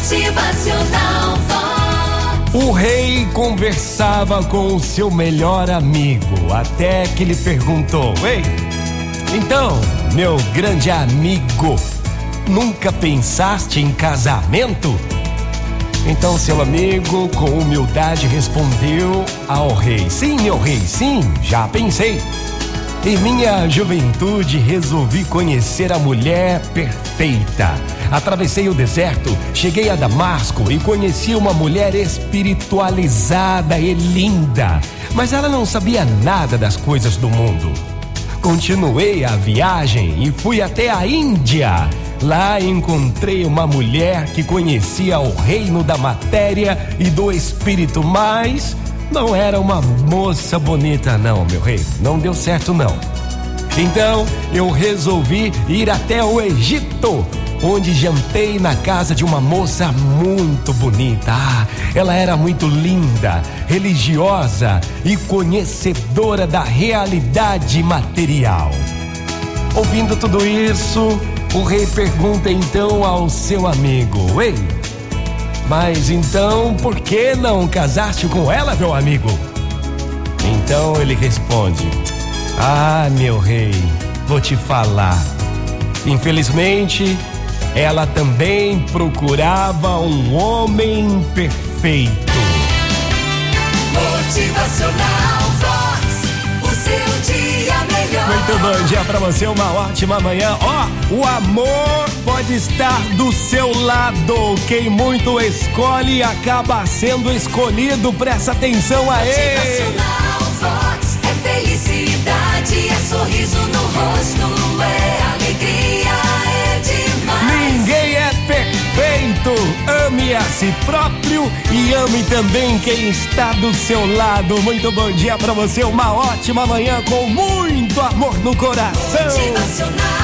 Motivacional. O rei conversava com o seu melhor amigo, até que ele perguntou: Ei, então, meu grande amigo, nunca pensaste em casamento? Então seu amigo, com humildade, respondeu ao rei: Sim, meu rei, sim, já pensei. Em minha juventude resolvi conhecer a mulher perfeita. Atravessei o deserto, cheguei a Damasco e conheci uma mulher espiritualizada e linda, mas ela não sabia nada das coisas do mundo. Continuei a viagem e fui até a Índia. Lá encontrei uma mulher que conhecia o reino da matéria e do espírito, mas não era uma moça bonita, não, meu rei. Não deu certo, não. Então eu resolvi ir até o Egito, onde jantei na casa de uma moça muito bonita. Ah, ela era muito linda, religiosa e conhecedora da realidade material. Ouvindo tudo isso, o rei pergunta então ao seu amigo: Ei, mas então por que não casaste com ela, meu amigo? Então ele responde: Ah, meu rei, vou te falar. Infelizmente, ela também procurava um homem perfeito. Muito bom dia pra você, uma ótima manhã. Ó, o amor pode estar do seu lado. Quem muito escolhe acaba sendo escolhido. Presta atenção a ele. Motivacional Vox. É felicidade, é sorriso no rosto, é alegria, é demais. Ninguém é perfeito. Ame a si próprio e ame também quem está do seu lado. Muito bom dia pra você, uma ótima manhã com muito amor no coração. Motivacional